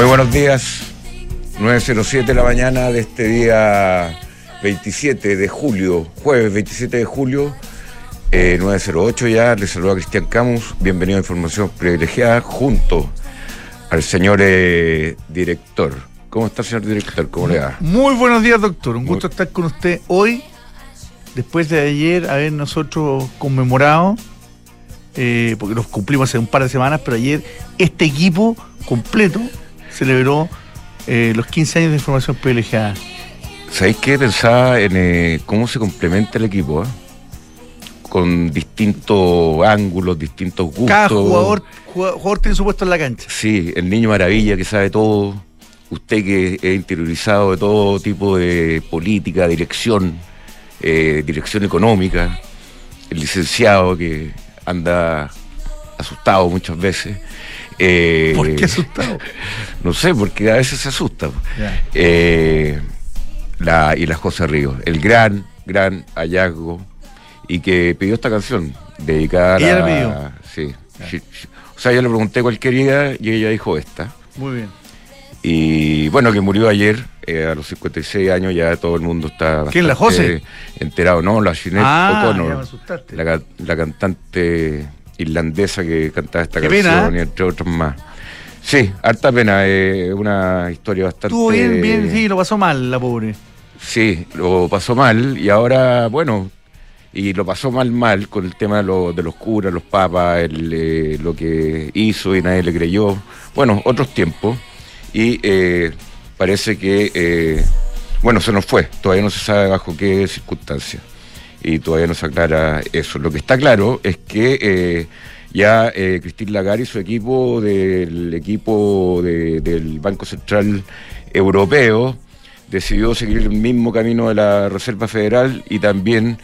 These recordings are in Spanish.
Muy buenos días. 9.07 de la mañana de este día 27 de julio, jueves 27 de julio, eh, 9.08 ya. Les saluda Cristian Camus. Bienvenido a Información Privilegiada junto al señor eh, director. ¿Cómo está, señor director? ¿Cómo le va? Muy buenos días, doctor. Un gusto estar con usted hoy, después de ayer haber nosotros conmemorado, eh, porque nos cumplimos hace un par de semanas, pero ayer este equipo completo celebró eh, los 15 años de información privilegiada. ¿Sabéis qué? Pensaba en eh, cómo se complementa el equipo, ¿eh? con distintos ángulos, distintos gustos. Cada jugador, jugador tiene su puesto en la cancha. Sí, el niño maravilla que sabe todo, usted que es interiorizado de todo tipo de política, dirección, eh, dirección económica, el licenciado que anda asustado muchas veces. Eh, ¿Por qué asustado? No sé, porque a veces se asusta. Eh, la, y las José Ríos, el gran, gran hallazgo y que pidió esta canción dedicada ¿Ella a. pidió? Sí, O sea, yo le pregunté cuál quería y ella dijo esta. Muy bien. Y bueno, que murió ayer, eh, a los 56 años, ya todo el mundo está ¿Quién, la José? enterado, ¿no? La Jeanette ah, O'Connor, la, la, cantante irlandesa que cantaba esta Qué canción pena, ¿eh? y entre otros más. Sí, harta pena, es una historia bastante... Estuvo bien, bien, sí, lo pasó mal la pobre. Sí, lo pasó mal y ahora, bueno, y lo pasó mal, mal con el tema de, lo, de los curas, los papas, el, eh, lo que hizo y nadie le creyó. Bueno, otros tiempos. Y eh, parece que, eh, bueno, se nos fue. Todavía no se sabe bajo qué circunstancias. Y todavía no se aclara eso. Lo que está claro es que eh, ya eh, Cristín Lagarde y su equipo del equipo de, del Banco Central Europeo decidió seguir el mismo camino de la Reserva Federal y también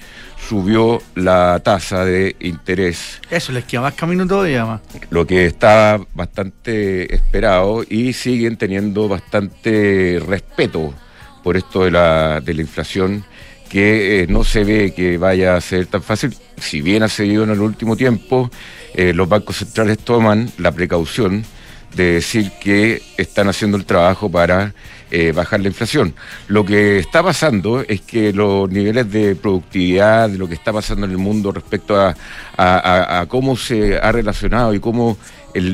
subió la tasa de interés. Eso les queda más camino todavía más. Lo que estaba bastante esperado y siguen teniendo bastante respeto por esto de la, de la inflación que eh, no se ve que vaya a ser tan fácil. Si bien ha seguido en el último tiempo, eh, los bancos centrales toman la precaución de decir que están haciendo el trabajo para eh, bajar la inflación. Lo que está pasando es que los niveles de productividad, de lo que está pasando en el mundo respecto a, cómo se ha relacionado y cómo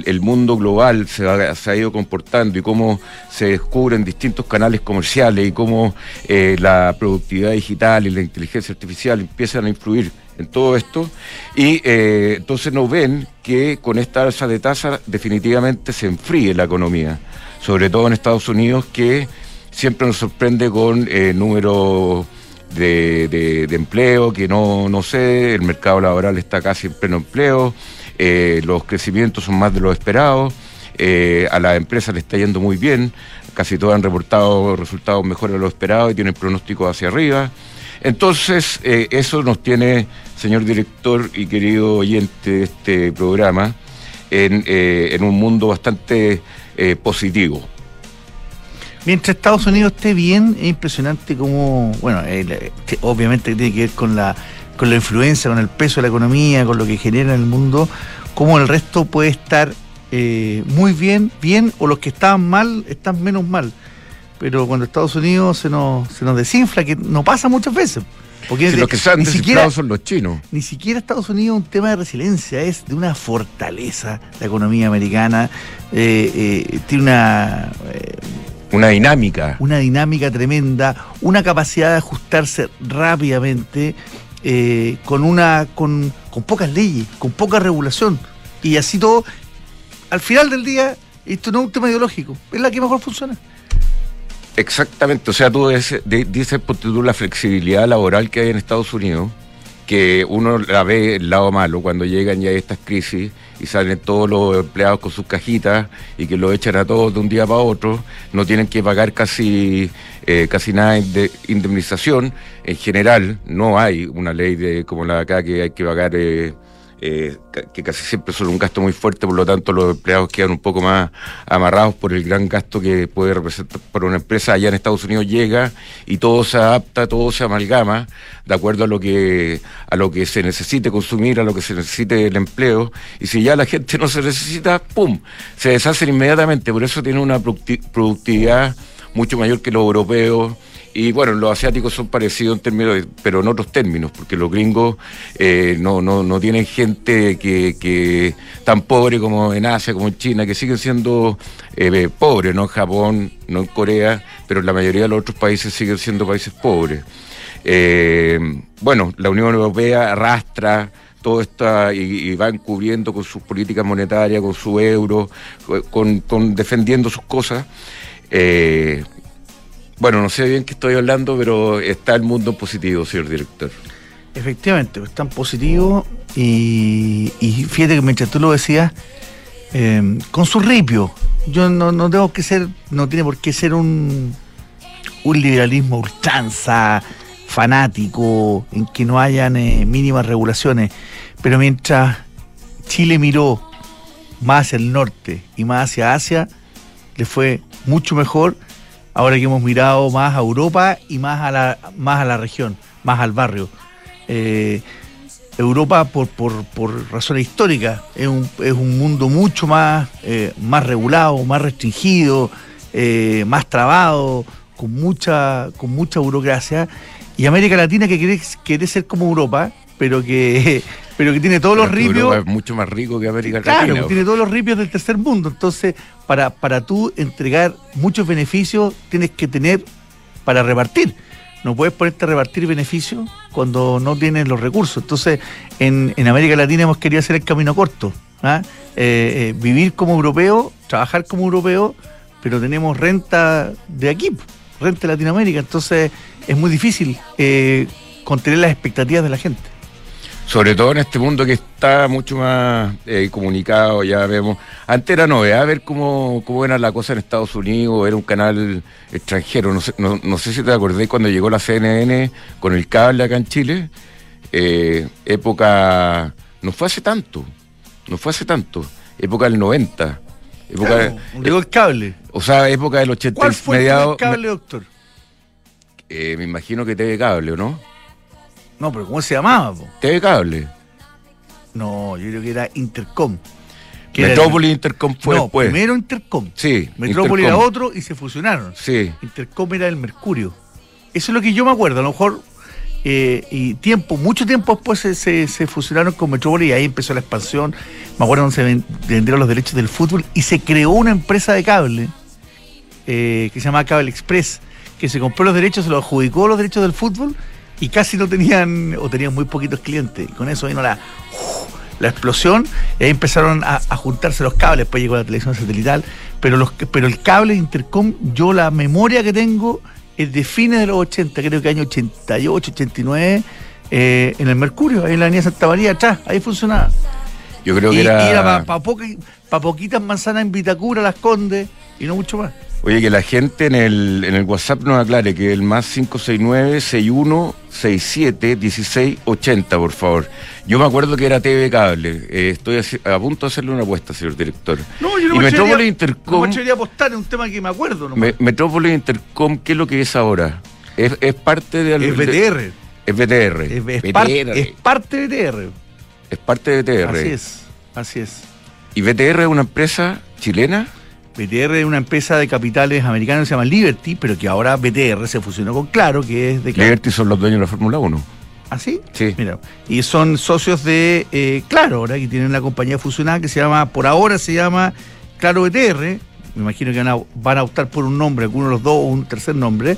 el, mundo global se ha, se ha ido comportando y cómo se descubren distintos canales comerciales y cómo eh, la productividad digital y la inteligencia artificial empiezan a influir en todo esto. Y eh, entonces nos ven que con esta alza de tasa definitivamente se enfríe la economía, sobre todo en Estados Unidos que siempre nos sorprende con eh, números de, de- de empleo que no, no sé, el mercado laboral está casi en pleno empleo, eh, los crecimientos son más de lo esperado, eh, a las empresas le está yendo muy bien, casi todas han reportado resultados mejores de lo esperado y tienen pronósticos hacia arriba. Entonces, eh, eso nos tiene, señor director y querido oyente de este programa, en, en un mundo bastante positivo. Mientras Estados Unidos esté bien, es impresionante como, bueno, obviamente tiene que ver con la, con la influencia, con el peso de la economía, con lo que genera en el mundo, como el resto puede estar eh, muy bien, bien, o los que estaban mal están menos mal. Pero cuando Estados Unidos se nos, se nos desinfla, que no pasa muchas veces. Porque Si de- los que se han ni siquiera, desinflado son los chinos. ni siquiera Estados Unidos es un tema de resiliencia, es de una fortaleza la economía americana, eh, eh, tiene una, eh, Una dinámica. una dinámica tremenda, una capacidad de ajustarse rápidamente, eh, con una, con, con pocas leyes, con poca regulación. Y así todo, al final del día, esto no es un tema ideológico, es la que mejor funciona. Exactamente, o sea, tú dices, dices ponte tú, la flexibilidad laboral que hay en Estados Unidos, que uno la ve el lado malo cuando llegan ya estas crisis y salen todos los empleados con sus cajitas y que lo echan a todos de un día para otro, no tienen que pagar casi eh, casi nada de indemnización. En general, no hay una ley de como la de acá que hay que pagar eh, eh, que casi siempre son un gasto muy fuerte, por lo tanto los empleados quedan un poco más amarrados por el gran gasto que puede representar para una empresa. Allá en Estados Unidos llega y todo se adapta, todo se amalgama de acuerdo a lo que a lo que se necesite consumir, a lo que se necesite el empleo. Y si ya la gente no se necesita, ¡pum! Se deshacen inmediatamente. Por eso tiene una productividad mucho mayor que los europeos y bueno, los asiáticos son parecidos en términos, pero en otros términos, porque los gringos eh, no, no, no tienen gente que, que tan pobre como en Asia, como en China, que siguen siendo eh, pobres, no en Japón, no en Corea, pero la mayoría de los otros países siguen siendo países pobres. Eh, bueno, la Unión Europea arrastra todo esto y, va encubriendo con sus políticas monetarias, con su euro, con, con defendiendo sus cosas. Eh, bueno, no sé bien qué estoy hablando, pero está el mundo positivo, señor director. Efectivamente, está en positivo y, fíjate que mientras tú lo decías, em, con su ripio, yo no, no tengo que ser, no tiene por qué ser un, un liberalismo ultranza, fanático, en que no hayan eh, mínimas regulaciones, pero mientras Chile miró más hacia el norte y más hacia Asia, le fue mucho mejor ahora que hemos mirado más a Europa y más a la, más a la región, más al barrio. Eh, Europa, por, por, razones históricas, es un, es un mundo mucho más, eh, más regulado, más restringido, eh, más trabado, con mucha, con mucha burocracia. Y América Latina que quiere, quiere ser como Europa, pero que pero que tiene todos los ripios. es mucho más rico que América Latina. Claro, tiene todos los ripios del tercer mundo. Entonces, para, para tú entregar muchos beneficios, tienes que tener para repartir. No puedes ponerte a repartir beneficios cuando no tienes los recursos. Entonces, en, América Latina hemos querido hacer el camino corto. ¿ah? Eh, eh, vivir como europeo, trabajar como europeo, pero tenemos renta de aquí, renta de Latinoamérica. Entonces, es muy difícil eh, contener las expectativas de la gente. Sobre todo en este mundo que está mucho más eh, comunicado, ya vemos. Antes era novedad ver cómo, cómo era la cosa en Estados Unidos, era un canal extranjero. No sé, no, sé si te acordé cuando llegó la CNN con el cable acá en Chile. Eh, época. No fue hace tanto. No fue hace tanto. Época del 90. Época, llegó el cable. O sea, época del 80 ¿Cuál fue el cable, doctor? Eh, me imagino que TV Cable, ¿o no? No, pero ¿cómo se llamaba? TV Cable. No, yo creo que era Intercom. Metrópolis Intercom fue no, primero Intercom. Sí. Metrópolis era otro y se fusionaron. Sí. Intercom era el Mercurio. Eso es lo que yo me acuerdo. A lo mejor, eh, y tiempo, mucho tiempo después se, fusionaron con Metrópolis y ahí empezó la expansión. Me acuerdo donde se vendieron los derechos del fútbol y se creó una empresa de cable eh, que se llama Cable Express, que se compró los derechos, se los adjudicó los derechos del fútbol y casi no tenían, o tenían muy poquitos clientes. Y con eso vino la, la explosión y ahí empezaron a, juntarse los cables, después llegó la televisión satelital, pero, los, pero el cable Intercom, yo la memoria que tengo es de fines de los 80, creo que año 88, 89, eh, en el Mercurio, ahí en la avenida Santa María, atrás, ahí funcionaba. Yo creo que era... Y era para poquitas manzanas en Vitacura, Las Condes, y no mucho más. Oye, que la gente en el, en el WhatsApp nos aclare que el más 569-6167-1680, por favor. Yo me acuerdo que era TV Cable. Eh, estoy a, punto de hacerle una apuesta, señor director. No, yo no y me Metrópolis Intercom. No apostar en un tema que me acuerdo. Me, Metrópolis Intercom, ¿qué es lo que es ahora? Es, es parte de. Es BTR. Es BTR. Es, BTR. es parte de BTR. Es parte de BTR. Así es. Así es. ¿Y BTR es una empresa chilena? BTR es una empresa de capitales americanos que se llama Liberty, pero que ahora BTR se fusionó con Claro, que es de Liberty son los dueños de la Fórmula 1. ¿Ah, sí? Sí. Mira, y son socios de eh, Claro, ahora que tienen una compañía fusionada que se llama, por ahora se llama Claro BTR. Me imagino que van a, optar por un nombre, alguno de los dos o un tercer nombre.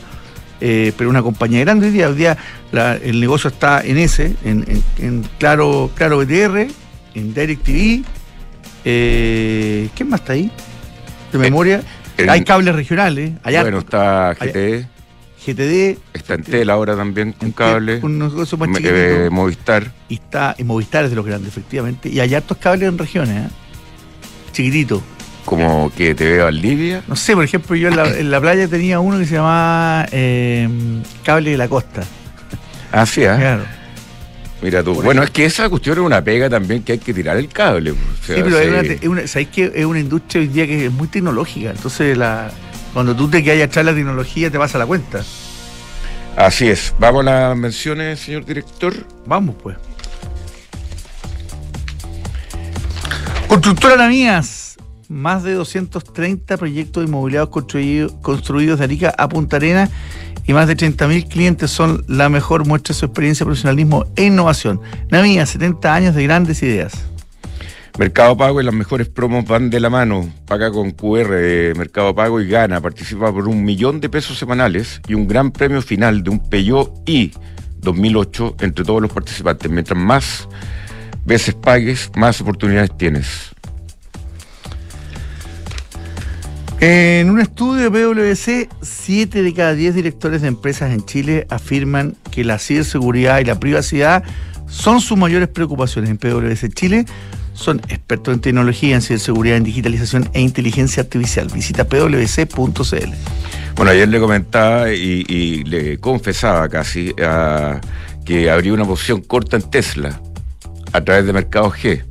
Eh, pero una compañía grande hoy día. Hoy día el negocio está en ese, en, Claro, Claro BTR, en DirecTV. Eh, ¿Quién más está ahí? De memoria. hay cables regionales. Hay bueno, está GTD. GTD. Está en ahora también con cables. Un negocio más eh, Movistar. Y está en Movistar es de los grandes, efectivamente. Y hay hartos cables en regiones, ¿eh? Chiquitito. ¿Como que te veo Valdivia? No sé, por ejemplo, yo en la, playa tenía uno que se llamaba eh, Cable de la Costa. Ah, sí, ¿eh? Claro. Mira tú. Bueno, es que esa cuestión es una pega también que hay que tirar el cable. sí, pero es una, ¿sabéis que es una industria hoy día que es muy tecnológica? Entonces, la, cuando tú te quedas atrás de la tecnología, te vas a la cuenta. Así es. ¿Vamos a las menciones, señor director? Vamos, pues. Constructora Namías. Más de 230 proyectos inmobiliarios construidos, construidos de Arica a Punta Arena y más de 30.000 clientes son la mejor muestra de su experiencia, profesionalismo e innovación. Namías, 70 años de grandes ideas. Mercado Pago y las mejores promos van de la mano. Paga con QR Mercado Pago y gana. Participa por un millón de pesos semanales y un gran premio final de un Peugeot i 2008 entre todos los participantes. Mientras más veces pagues, más oportunidades tienes. En un estudio de PwC, 7 de cada 10 directores de empresas en Chile afirman que la ciberseguridad y la privacidad son sus mayores preocupaciones. En PwC Chile son expertos en tecnología, en ciberseguridad, en digitalización e inteligencia artificial. Visita pwc.cl. Bueno, ayer le comentaba y, le confesaba casi que habría una posición corta en Tesla a través de Mercado G.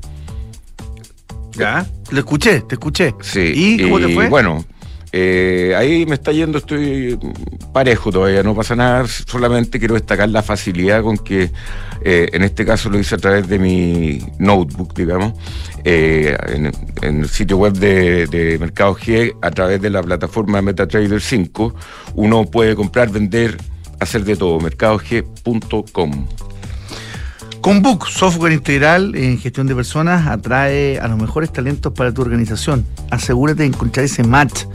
Ya, lo escuché, te escuché. Sí. ¿Y cómo te fue? Bueno, eh, ahí me está yendo, estoy parejo todavía, no pasa nada, solamente quiero destacar la facilidad con que, eh, en este caso lo hice a través de mi notebook, digamos, eh, en, el sitio web de, Mercado G, a través de la plataforma MetaTrader 5, uno puede comprar, vender, hacer de todo, mercadog.com. Con Book, software integral en gestión de personas, atrae a los mejores talentos para tu organización. Asegúrate de encontrar ese match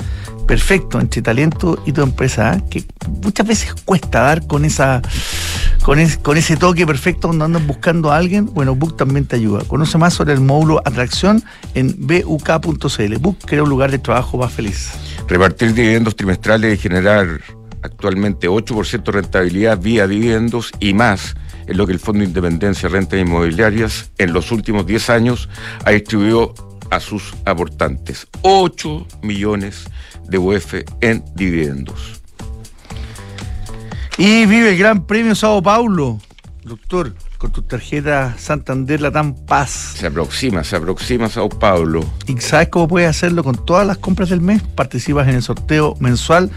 perfecto entre talento y tu empresa, ¿eh? que muchas veces cuesta dar con esa con, ese toque perfecto cuando andas buscando a alguien. Bueno, Book también te ayuda. Conoce más sobre el módulo atracción en buk.cl. Book crea un lugar de trabajo más feliz. Repartir dividendos trimestrales y generar actualmente 8% de rentabilidad vía dividendos y más es lo que el Fondo de Independencia de Rentas Inmobiliarias en los últimos 10 años ha distribuido a sus aportantes. 8 millones de UF en dividendos. Y vive el Gran Premio Sao Paulo, doctor, con tu tarjeta Santander Latam Paz. Se aproxima, se aproxima Sao Paulo. ¿Y sabes cómo puedes hacerlo con todas las compras del mes? Participas en el sorteo mensual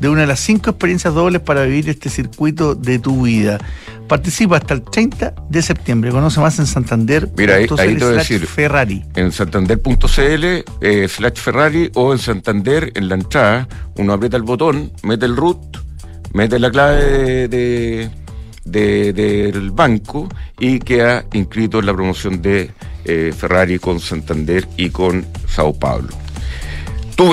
de una de las cinco experiencias dobles para vivir este circuito de tu vida. Participa hasta el 30 de septiembre. Conoce más en Santander. Mira, ahí, ahí te voy a decir. Ferrari. En santander.cl eh, slash Ferrari o en Santander, en la entrada, uno aprieta el botón, mete el root, mete la clave de, del banco y queda inscrito en la promoción de eh, Ferrari con Santander y con Sao Paulo.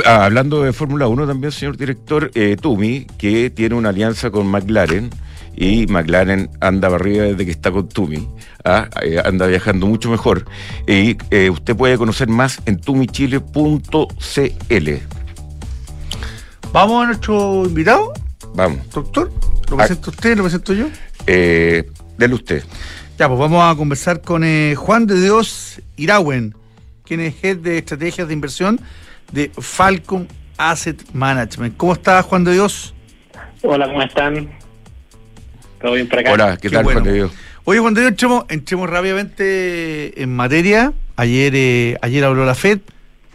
Ah, hablando de Fórmula 1 también, señor director, eh, Tumi, que tiene una alianza con McLaren, y McLaren anda para arriba desde que está con Tumi, ¿ah? eh, anda viajando mucho mejor. Y eh, usted puede conocer más en tumichile.cl. ¿Vamos a nuestro invitado? Vamos. Doctor, ¿lo presento usted? ¿Lo presento yo? Eh, dele usted. Ya, pues vamos a conversar con Juan de Dios Irawen, quien es jefe de estrategias de inversión de Falcon Asset Management. ¿Cómo está Juan de Dios? Hola, ¿cómo están? ¿Todo bien por acá? Hola, ¿qué, tal Juan de Dios? Oye, Juan de Dios, entremos, entremos rápidamente en materia. Ayer, eh, ayer habló la FED,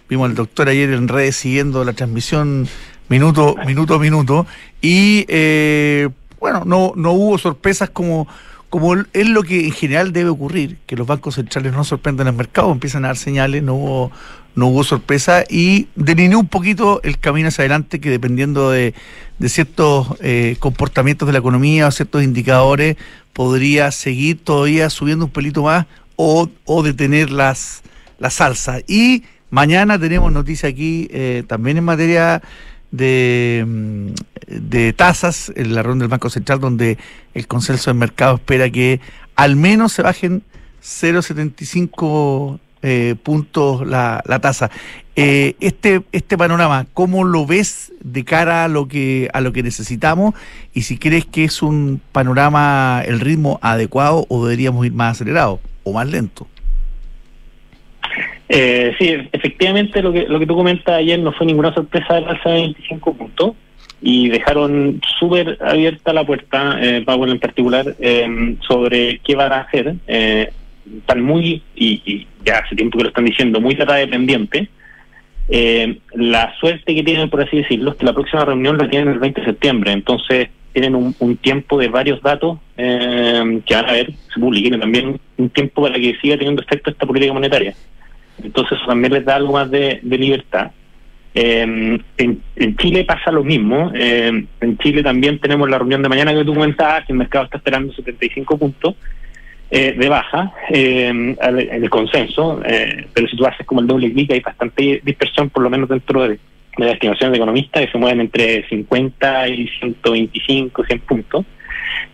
vimos al doctor ayer en redes siguiendo la transmisión minuto, minuto a minuto, y eh, bueno, no, no hubo sorpresas como como es lo que en general debe ocurrir, que los bancos centrales no sorprenden al mercado, empiezan a dar señales, no hubo, no hubo sorpresa y delineó un poquito el camino hacia adelante que dependiendo de, ciertos eh, comportamientos de la economía o ciertos indicadores podría seguir todavía subiendo un pelito más o, o detener las, la salsa. Y mañana tenemos noticia aquí eh, también en materia de, mm, de tasas en la ronda del Banco Central, donde el consenso del mercado espera que al menos se bajen 0,75 eh, puntos la, la tasa. Eh, este, este panorama, ¿cómo lo ves de cara a lo que a lo que necesitamos? Y si crees que es un panorama, el ritmo adecuado o deberíamos ir más acelerado o más lento. Eh, sí, efectivamente lo que, lo que tú comentas ayer no fue ninguna sorpresa del alza de 25 puntos. y dejaron súper abierta la puerta, eh, Powell en particular, eh, sobre qué van a hacer. Eh, están muy, y, ya hace tiempo que lo están diciendo, muy data dependiente. Eh, la suerte que tienen, por así decirlo, es que la próxima reunión la tienen el 20 de septiembre, entonces tienen un, tiempo de varios datos eh, que van a ver, se publiquen, y también un tiempo para que siga teniendo efecto esta política monetaria. Entonces eso también les da algo más de, libertad. Eh, en, Chile pasa lo mismo. Eh, en Chile también tenemos la reunión de mañana que tú comentabas, que el mercado está esperando 75 puntos eh, de baja en el consenso, pero si tú haces como el doble clic hay bastante dispersión, por lo menos dentro de, de las estimaciones de economistas, que se mueven entre 50 y 125, 100 puntos.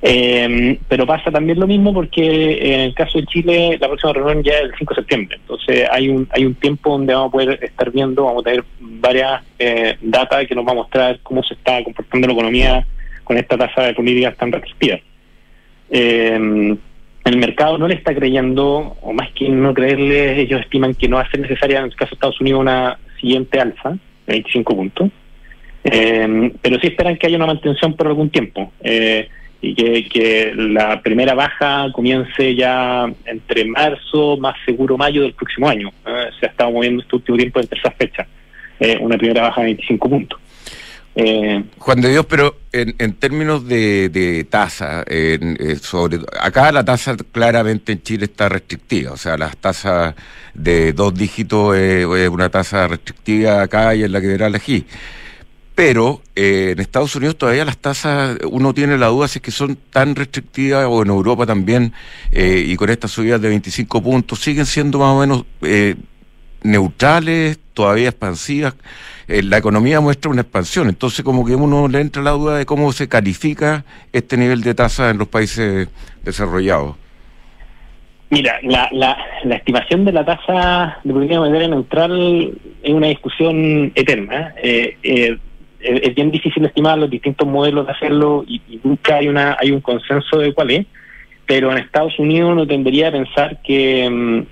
Eh, pero pasa también lo mismo porque en el caso de Chile la próxima reunión ya es el 5 de septiembre. Entonces hay un hay un tiempo donde vamos a poder estar viendo, vamos a tener varias eh, datas que nos va a mostrar cómo se está comportando la economía con esta tasa de políticas tan restrictivas. Eh, el mercado no le está creyendo, o más que no creerle, ellos estiman que no va a ser necesaria en el caso de Estados Unidos una siguiente alza de 25 puntos. Eh, pero sí esperan que haya una mantención por algún tiempo. Eh, y que, la primera baja comience ya entre marzo, más seguro mayo del próximo año. ¿eh? se ha estado moviendo este último tiempo entre esas fechas, una primera baja de 25 puntos. Eh, Juan de Dios, pero en, en términos de, de tasa, eh, sobre acá la tasa claramente en Chile está restrictiva, o sea, las tasas de dos dígitos es una tasa restrictiva acá y en la que verá elegir pero eh, en Estados Unidos todavía las tasas, uno tiene la duda si es que son tan restrictivas, o en Europa también, eh, y con estas subidas de 25 puntos, siguen siendo más o menos eh, neutrales, todavía expansivas. la economía muestra una expansión, entonces como que uno le entra la duda de cómo se califica este nivel de tasa en los países desarrollados. Mira, la, la, la estimación de la tasa de política monetaria neutral es una discusión eterna. Eh, es bien difícil estimar los distintos modelos de hacerlo y, nunca hay una hay un consenso de cuál es pero en Estados Unidos uno tendría a pensar que, mm,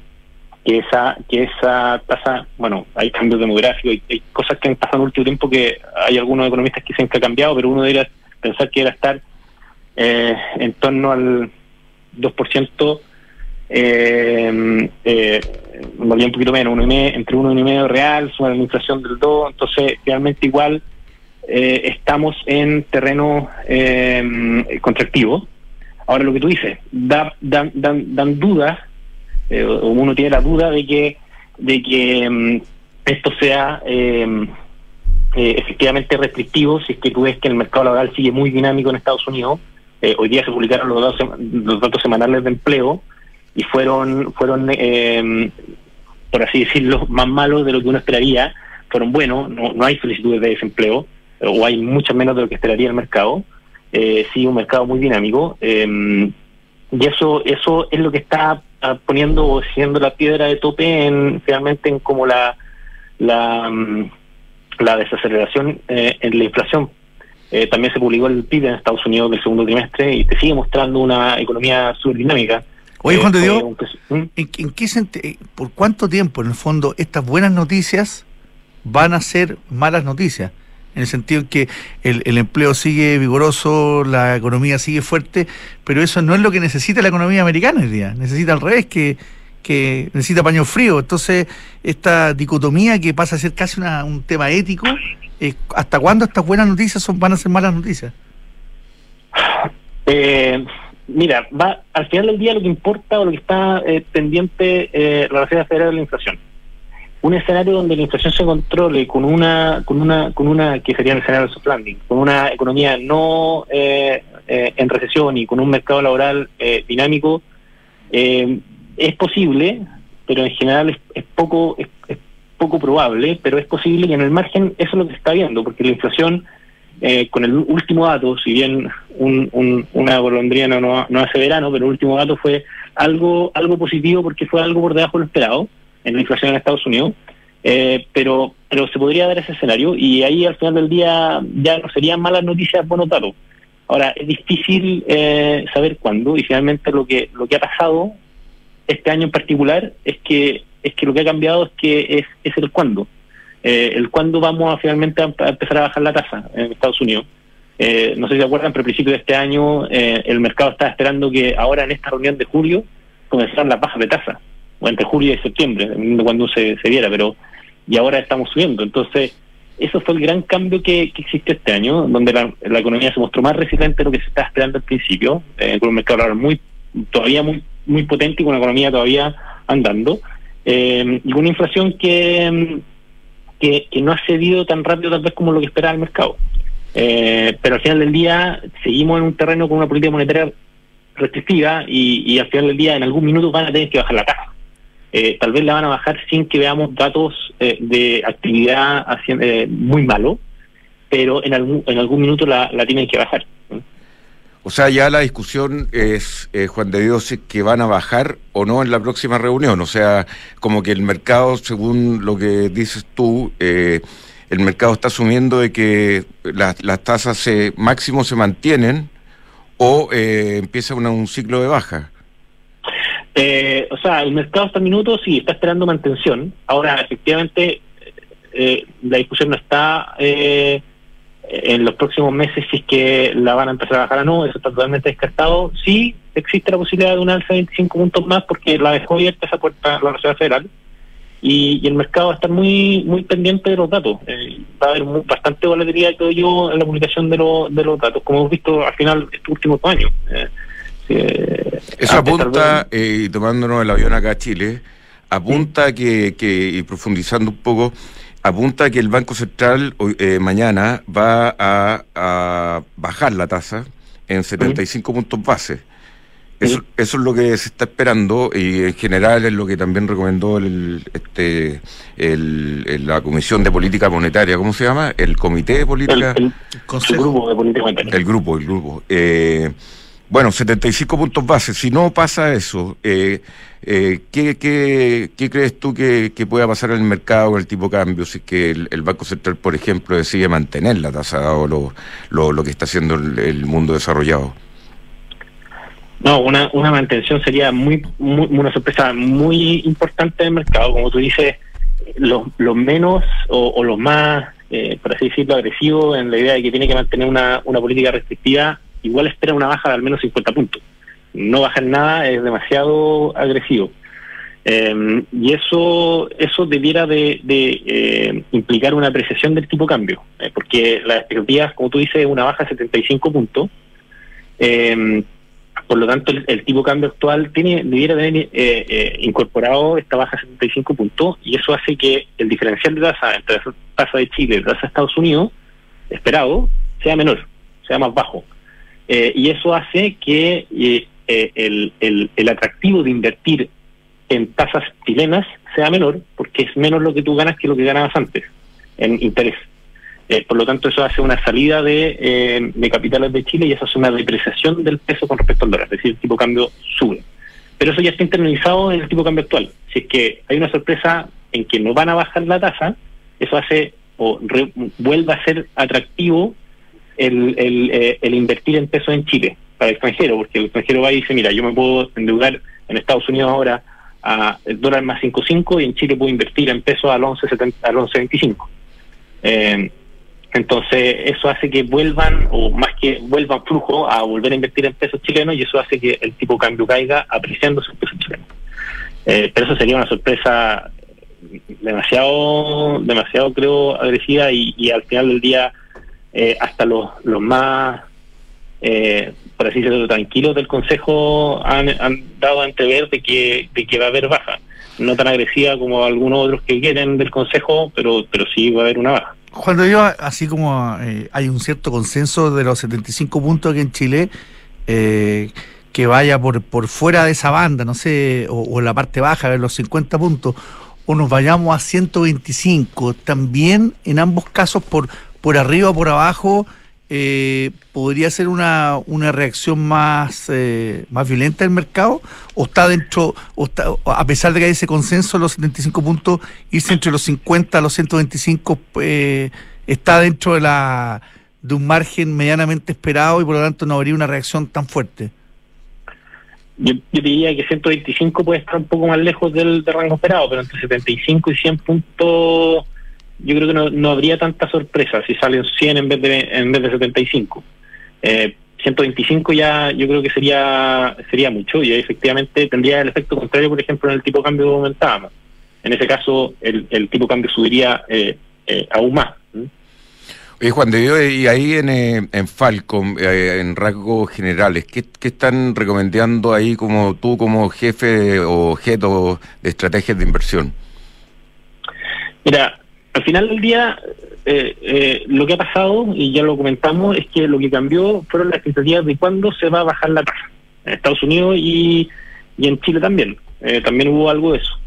que esa que esa tasa bueno hay cambios demográficos hay, cosas que han pasado en el último tiempo que hay algunos economistas que dicen que ha cambiado pero uno debería pensar que era estar eh, en torno al 2% eh, eh, un poquito menos, uno y medio, entre uno y medio real, suma la inflación del 2, entonces realmente igual eh, estamos en terreno eh, contractivo. Ahora lo que tú dices, da, dan, dan, dan dudas, eh, uno tiene la duda de que, de que mm, esto sea eh, efectivamente restrictivo, si es que tú ves que el mercado laboral sigue muy dinámico en Estados Unidos. hoy día se publicaron los datos, los datos semanales de empleo y fueron, fueron por así decirlo, más malos de lo que uno esperaría. Fueron buenos, no, no hay solicitudes de desempleo o hay mucho menos de lo que esperaría el mercado. Eh, sí, un mercado muy dinámico. Em, y eso eso es lo que está ah, poniendo o siendo la piedra de tope en realmente en como la la, mm, la desaceleración eh, en la inflación. Eh, también se publicó el PIB en Estados Unidos del segundo trimestre y te sigue mostrando una economía subdinámica. Oye, Juan de Dios, ¿en, ¿en, qué por cuánto tiempo, en el fondo, estas buenas noticias van a ser malas noticias? En el sentido en que el, empleo sigue vigoroso, la economía sigue fuerte, pero eso no es lo que necesita la economía americana hoy día. Necesita al revés, que, que necesita paño frío. Entonces, esta dicotomía que pasa a ser casi un tema ético, ¿hasta cuándo estas buenas noticias son, van a ser malas noticias? Eh, mira, va al final del día lo que importa o lo que está eh, pendiente eh, la Reserva Federal de la inflación un escenario donde la inflación se controle con una, con una, con una que sería el escenario soft landing, con una economía no eh, eh, en recesión y con un mercado laboral eh, dinámico, es posible, pero en general es, poco es, poco probable, pero es posible que en el margen eso es lo que se está viendo, porque la inflación con el último dato, si bien un, una golondrina no, no hace verano, pero el último dato fue algo algo positivo porque fue algo por debajo de lo esperado en la inflación en Estados Unidos, eh, pero pero se podría dar ese escenario y ahí al final del día ya no serían malas noticias bueno dato. Ahora, es difícil eh, saber cuándo y finalmente lo que lo que ha pasado este año en particular es que es que lo que ha cambiado es que es, es el cuándo. eh, el cuándo vamos a finalmente a, empezar a bajar la tasa en Estados Unidos. Eh, no sé si se acuerdan, pero al principio de este año eh, el mercado estaba esperando que ahora en esta reunión de julio comenzaran las bajas de tasa, entre julio y septiembre, dependiendo de cuándo se, se viera, pero y ahora estamos subiendo. Entonces, eso fue el gran cambio que, que existe este año, donde la, economía se mostró más resiliente de lo que se estaba esperando al principio, con un mercado muy todavía muy muy potente y con una economía todavía andando, y con una inflación que que, no ha cedido tan rápido tal vez como lo que esperaba el mercado. Eh, pero al final del día seguimos en un terreno con una política monetaria restrictiva y, al final del día en algún minuto van a tener que bajar la tasa. Eh, tal vez la van a bajar sin que veamos datos eh, de actividad muy malo, pero en algún, en algún minuto la, la tienen que bajar. O sea, ya la discusión es, eh, Juan de Dios, que van a bajar o no en la próxima reunión. O sea, como que el mercado, según lo que dices tú, eh, el mercado está asumiendo de que las tasas se, máximo se mantienen o eh, empieza un ciclo de baja. O sea, el mercado hasta el minuto sí está esperando mantención. Ahora, efectivamente, la discusión no está en los próximos meses si es que la van a empezar a bajar o no, eso está totalmente descartado. Sí existe la posibilidad de un alza de 25 puntos más porque la dejó abierta esa puerta la Reserva Federal y, el mercado va a estar muy muy pendiente de los datos. Eh, va a haber bastante volatilidad, creo yo, en la publicación de, de los datos, como hemos visto al final estos últimos años. Eh, eh, eso apunta, y tomándonos el avión acá a Chile, apunta que, que, y profundizando un poco, apunta que el Banco Central eh, mañana va a, bajar la tasa en 75 puntos base. Eso, eso, es lo que se está esperando y en general es lo que también recomendó el, este, el, la Comisión de Política Monetaria, ¿cómo se llama? El Comité de Política... El, Grupo de Política Monetaria. El grupo, el grupo. Eh, bueno, 75 puntos base. Si no pasa eso, eh, eh, ¿qué, crees tú que, pueda pasar en el mercado con el tipo de cambio si es que el, Banco Central, por ejemplo, decide mantener la tasa o lo, lo, que está haciendo el, mundo desarrollado? No, una, una mantención sería muy, una sorpresa muy importante del mercado. Como tú dices, los, los menos o, o los más, eh, por así decirlo, agresivos en la idea de que tiene que mantener una, una política restrictiva igual espera una baja de al menos 50 puntos. No bajar nada es demasiado agresivo. Eh, y eso eso debiera de, eh, implicar una apreciación del tipo de cambio, eh, porque las expectativas, como tú dices, es una baja de 75 puntos. por lo tanto, el, tipo de cambio actual tiene debiera tener incorporado esta baja de 75 puntos y eso hace que el diferencial de tasa entre tasa de Chile y tasa de Estados Unidos, esperado, sea menor, sea más bajo. Eh, y eso hace que eh, eh, el, el, atractivo de invertir en tasas chilenas sea menor, porque es menos lo que tú ganas que lo que ganabas antes en interés. por lo tanto, eso hace una salida de, de, capitales de Chile y eso hace una depreciación del peso con respecto al dólar, es decir, el tipo de cambio sube. Pero eso ya está internalizado en el tipo de cambio actual. Si es que hay una sorpresa en que no van a bajar la tasa, eso hace o vuelve a ser atractivo el, eh, el invertir en pesos en Chile para el extranjero, porque el extranjero va y dice, mira, yo me puedo endeudar en Estados Unidos ahora a el dólar más 5.5 y en Chile puedo invertir en pesos al 11.70, al 11.25. Eh, entonces, eso hace que vuelvan, o más que vuelvan flujo, a volver a invertir en pesos chilenos y eso hace que el tipo de cambio caiga apreciándose el peso chileno. Eh, pero eso sería una sorpresa demasiado, demasiado creo, agresiva y, y al final del día eh, hasta los, los más, eh, por así decirlo, tranquilos del Consejo han, dado a entrever de que, de que va a haber baja. No tan agresiva como algunos otros que quieren del Consejo, pero, pero sí va a haber una baja. Cuando yo, así como eh, hay un cierto consenso de los 75 puntos aquí en Chile, que vaya por, por fuera de esa banda, no sé, o, o, la parte baja de los 50 puntos, o nos vayamos a 125, también en ambos casos por por arriba o por abajo, eh, podría ser una, una reacción más, eh, más violenta del mercado? ¿O está dentro, o está, a pesar de que hay ese consenso, los 75 puntos, irse entre los 50 a los 125, eh, está dentro de, la, de un margen medianamente esperado y por lo tanto no habría una reacción tan fuerte? Yo, diría que 125 puede estar un poco más lejos del, del rango esperado, pero entre 75 y 100 puntos yo creo que no, no habría tanta sorpresa si salen 100 en vez de, en vez de 75. Eh, 125 ya yo creo que sería sería mucho y efectivamente tendría el efecto contrario, por ejemplo, en el tipo de cambio que comentábamos. En ese caso, el, el tipo de cambio subiría eh, eh, aún más. Oye, Juan de Dios, y ahí en, eh, en Falcom, eh, en rasgos generales, ¿qué, ¿qué, están recomendando ahí como tú como jefe o objeto de estrategias de inversión? Mira, al final del día, eh, eh, lo que ha pasado, y ya lo comentamos, es que lo que cambió fueron las expectativas de cuándo se va a bajar la tasa. En Estados Unidos y, y en Chile también. Eh, también hubo algo de eso.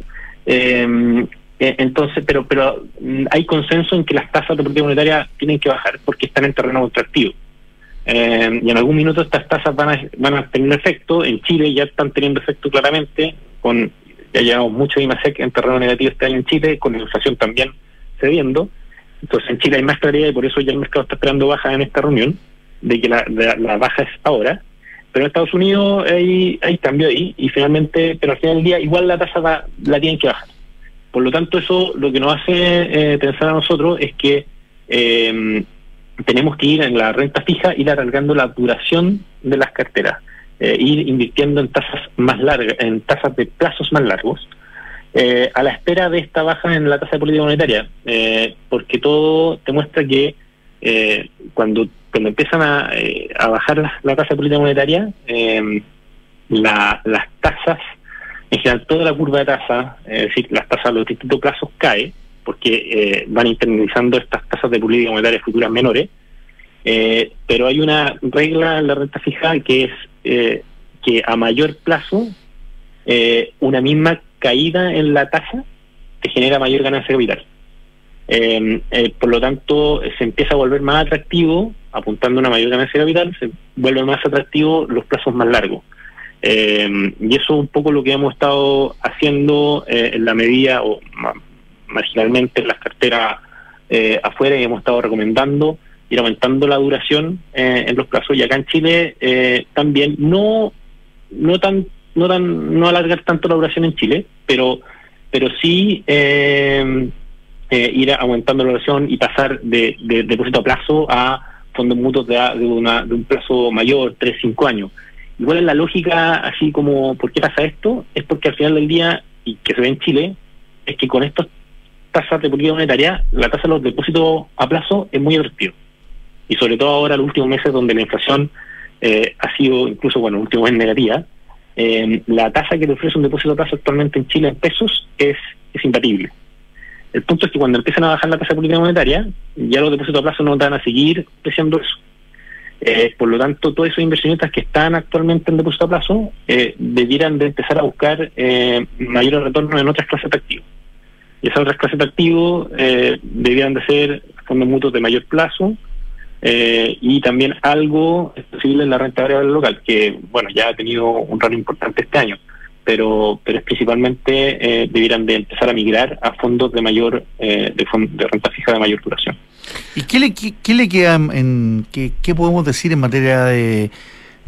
Entonces, pero pero mm, hay consenso en que las tasas de política monetaria tienen que bajar porque están en terreno contractivo. Y en algún minuto estas tasas van a, van a tener efecto. En Chile ya están teniendo efecto claramente. con Ya llevamos mucho IMASEC en terreno negativo este año en Chile, con la inflación también cediendo. Entonces en Chile hay más claridad y por eso ya el mercado está esperando baja en esta reunión, de que la, la baja es ahora. Pero en Estados Unidos hay, hay cambio ahí y finalmente, pero al final del día igual la tasa va, la tienen que bajar. Por lo tanto, eso lo que nos hace eh, pensar a nosotros es que eh, tenemos que ir en la renta fija, ir alargando la duración de las carteras, eh, ir invirtiendo en tasas más largas, en tasas de plazos más largos, eh, a la espera de esta baja en la tasa de política monetaria, eh, porque todo te muestra que eh, cuando, cuando empiezan a, eh, a bajar la, la, tasa de política monetaria, la, las tasas, en general toda la curva de tasa, es decir, las tasas a los distintos plazos cae, porque van internalizando estas tasas de política monetaria futuras menores, pero hay una regla en la renta fija que es que a mayor plazo, una misma caída en la tasa te genera mayor ganancia de capital. Eh, eh, por lo tanto, se empieza a volver más atractivo, apuntando a una mayor ganancia de capital, se vuelve más atractivo los plazos más largos. Eh, y eso es un poco lo que hemos estado haciendo en la medida, o marginalmente en las carteras afuera, y hemos estado recomendando ir aumentando la duración en los plazos. Y acá en Chile también, no, no tan no tan no alargar tanto la duración en Chile, pero pero sí eh, eh, ir aumentando la duración y pasar de, de, depósito a plazo a fondos mutuos de, de, una, de un plazo mayor, 3, 5 años. Igual es la lógica, así como, ¿por qué pasa esto? Es porque al final del día, y que se ve en Chile, es que con estas tasas de política monetaria, la tasa de los depósitos a plazo es muy atractiva. Y sobre todo ahora, los últimos meses, donde la inflación eh, ha sido incluso, bueno, el último mes negativa, eh, la tasa que te ofrece un depósito a plazo actualmente en Chile en pesos es, es imbatible. El punto es que cuando empiezan a bajar la tasa de política monetaria, ya los depósitos a plazo no van a seguir preciando eso. Eh, por lo tanto, todos esos inversionistas que están actualmente en depósito a plazo eh, debieran de empezar a buscar eh, mayores retornos en otras clases de activos. Y esas otras clases de activos eh, debieran de ser fondos mutuos de mayor plazo, eh, y también algo posible en la renta variable local, que bueno ya ha tenido un rol importante este año, pero pero es principalmente eh, debieran de empezar a migrar a fondos de mayor eh, de, de, renta fija de mayor duración. ¿Y qué le, qué, qué le queda en qué, qué, podemos decir en materia de,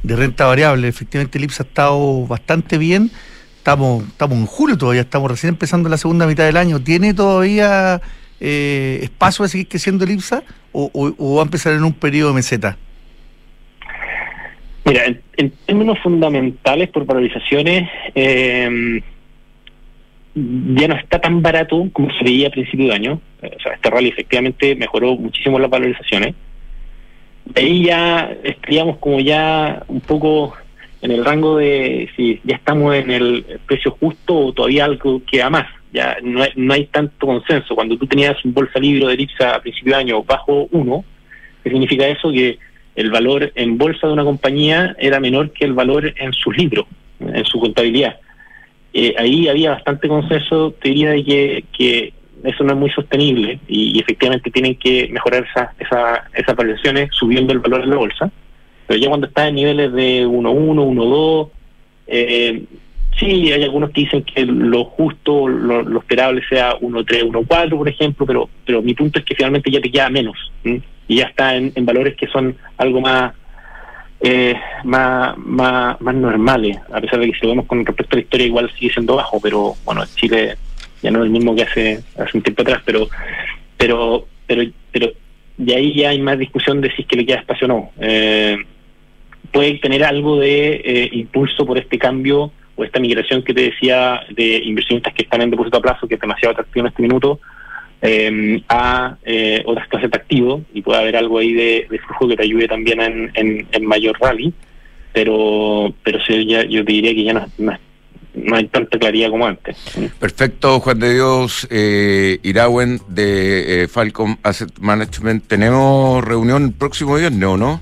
de renta variable? Efectivamente el IPSA ha estado bastante bien. Estamos, estamos en julio todavía, estamos recién empezando la segunda mitad del año. ¿Tiene todavía eh, espacio de seguir creciendo el IPSA o, va a empezar en un periodo de meseta? Mira, en, términos fundamentales por valorizaciones, eh, ya no está tan barato como se veía a principio de año. O sea, este rally efectivamente mejoró muchísimo las valorizaciones. Ahí ya estaríamos como ya un poco en el rango de si ya estamos en el precio justo o todavía algo queda más ya no hay, no hay tanto consenso. Cuando tú tenías un bolsa libre de IPSA a principio de año bajo uno, ¿qué significa eso? Que el valor en bolsa de una compañía era menor que el valor en sus libros, en su contabilidad. Eh, ahí había bastante consenso, te diría, de que, que eso no es muy sostenible y, efectivamente tienen que mejorar esas esa, esas variaciones subiendo el valor de la bolsa. Pero ya cuando está en niveles de 1.1, 1.2, eh, Sí, hay algunos que dicen que lo justo, lo, esperable sea 1.3, 1.4, por ejemplo, pero pero mi punto es que finalmente ya te queda menos y ya está en, en, valores que son algo más, eh, más, más más normales, a pesar de que si lo vemos con respecto a la historia igual sigue siendo bajo, pero bueno, Chile ya no es el mismo que hace, hace un tiempo atrás, pero pero, pero, pero de ahí ya hay más discusión de si es que le queda espacio o no. Eh, puede tener algo de eh, impulso por este cambio o esta migración que te decía de inversionistas que están en depósito a plazo, que es demasiado atractivo en este minuto, eh, a eh, otras clases de activos y puede haber algo ahí de, flujo que te ayude también en, en, mayor rally, pero pero ya, yo te diría que ya no, no, hay tanta claridad como antes. Perfecto, Juan de Dios eh, Irawen de eh, Falcom Asset Management. ¿Tenemos reunión el próximo viernes o no?